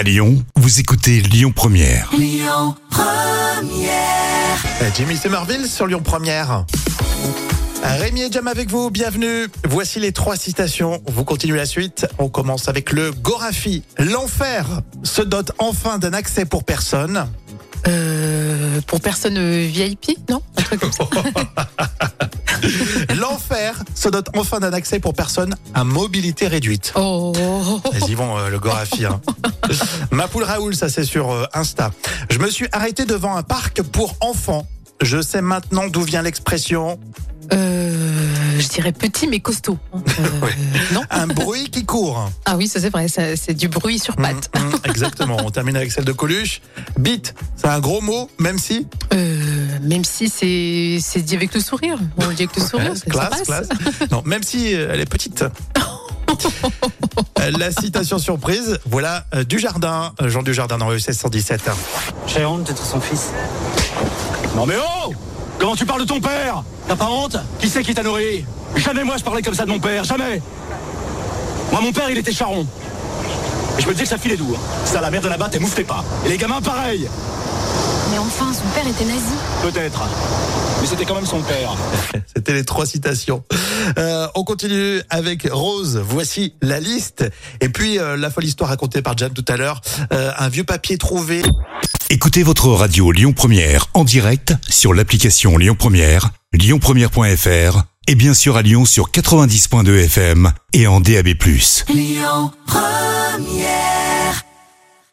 À Lyon, vous écoutez Lyon Première. Euh, Jimmy Somerville sur Lyon Première. Rémi et Jam avec vous, bienvenue. Voici les trois citations. Vous continuez la suite. On commence avec le Gorafi. L'enfer se dote enfin d'un accès pour personne. Euh, pour personne VIP, non? Un truc comme ça. Se dote enfin d'un accès pour personne à mobilité réduite. Oh, Elles y vont, euh, le Gorafi. Hein. Mapoul Raoul, ça c'est sur euh, Insta. Je me suis arrêté devant un parc pour enfants. Je sais maintenant d'où vient l'expression euh, je dirais petit mais costaud. Euh, Ouais. Non un bruit qui court. Ah oui, ça c'est vrai, ça, c'est du bruit sur pattes. Mm, mm, exactement. On termine avec celle de Coluche. Bite, c'est un gros mot, même si. Euh, même si c'est c'est dit avec le sourire. On le dit avec le sourire, Ouais, ça, ça classe, passe. classe. Non, même si euh, elle est petite. Euh, La citation surprise, voilà euh, du jardin, Jean du jardin dans le 1617. J'ai honte d'être son fils. Non mais oh Comment tu parles de ton père? T'as pas honte? Qui c'est qui t'a nourri? Jamais moi je parlais comme ça de mon père, jamais Moi mon père il était charron. Et je me disais que ça filait doux. hein. Ça la merde de la batte, elle mouflait pas. Et les gamins pareil Mais enfin, son père était nazi. Peut-être. Mais c'était quand même son père. C'était les trois citations. Euh, on continue avec Rose. Voici la liste. Et puis euh, la folle histoire racontée par Jam tout à l'heure. Euh, un vieux papier trouvé. Écoutez votre radio Lyon Première en direct sur l'application Lyon Première, lyonpremière.fr et bien sûr à Lyon sur 90.2 FM et en DAB+. Lyon Première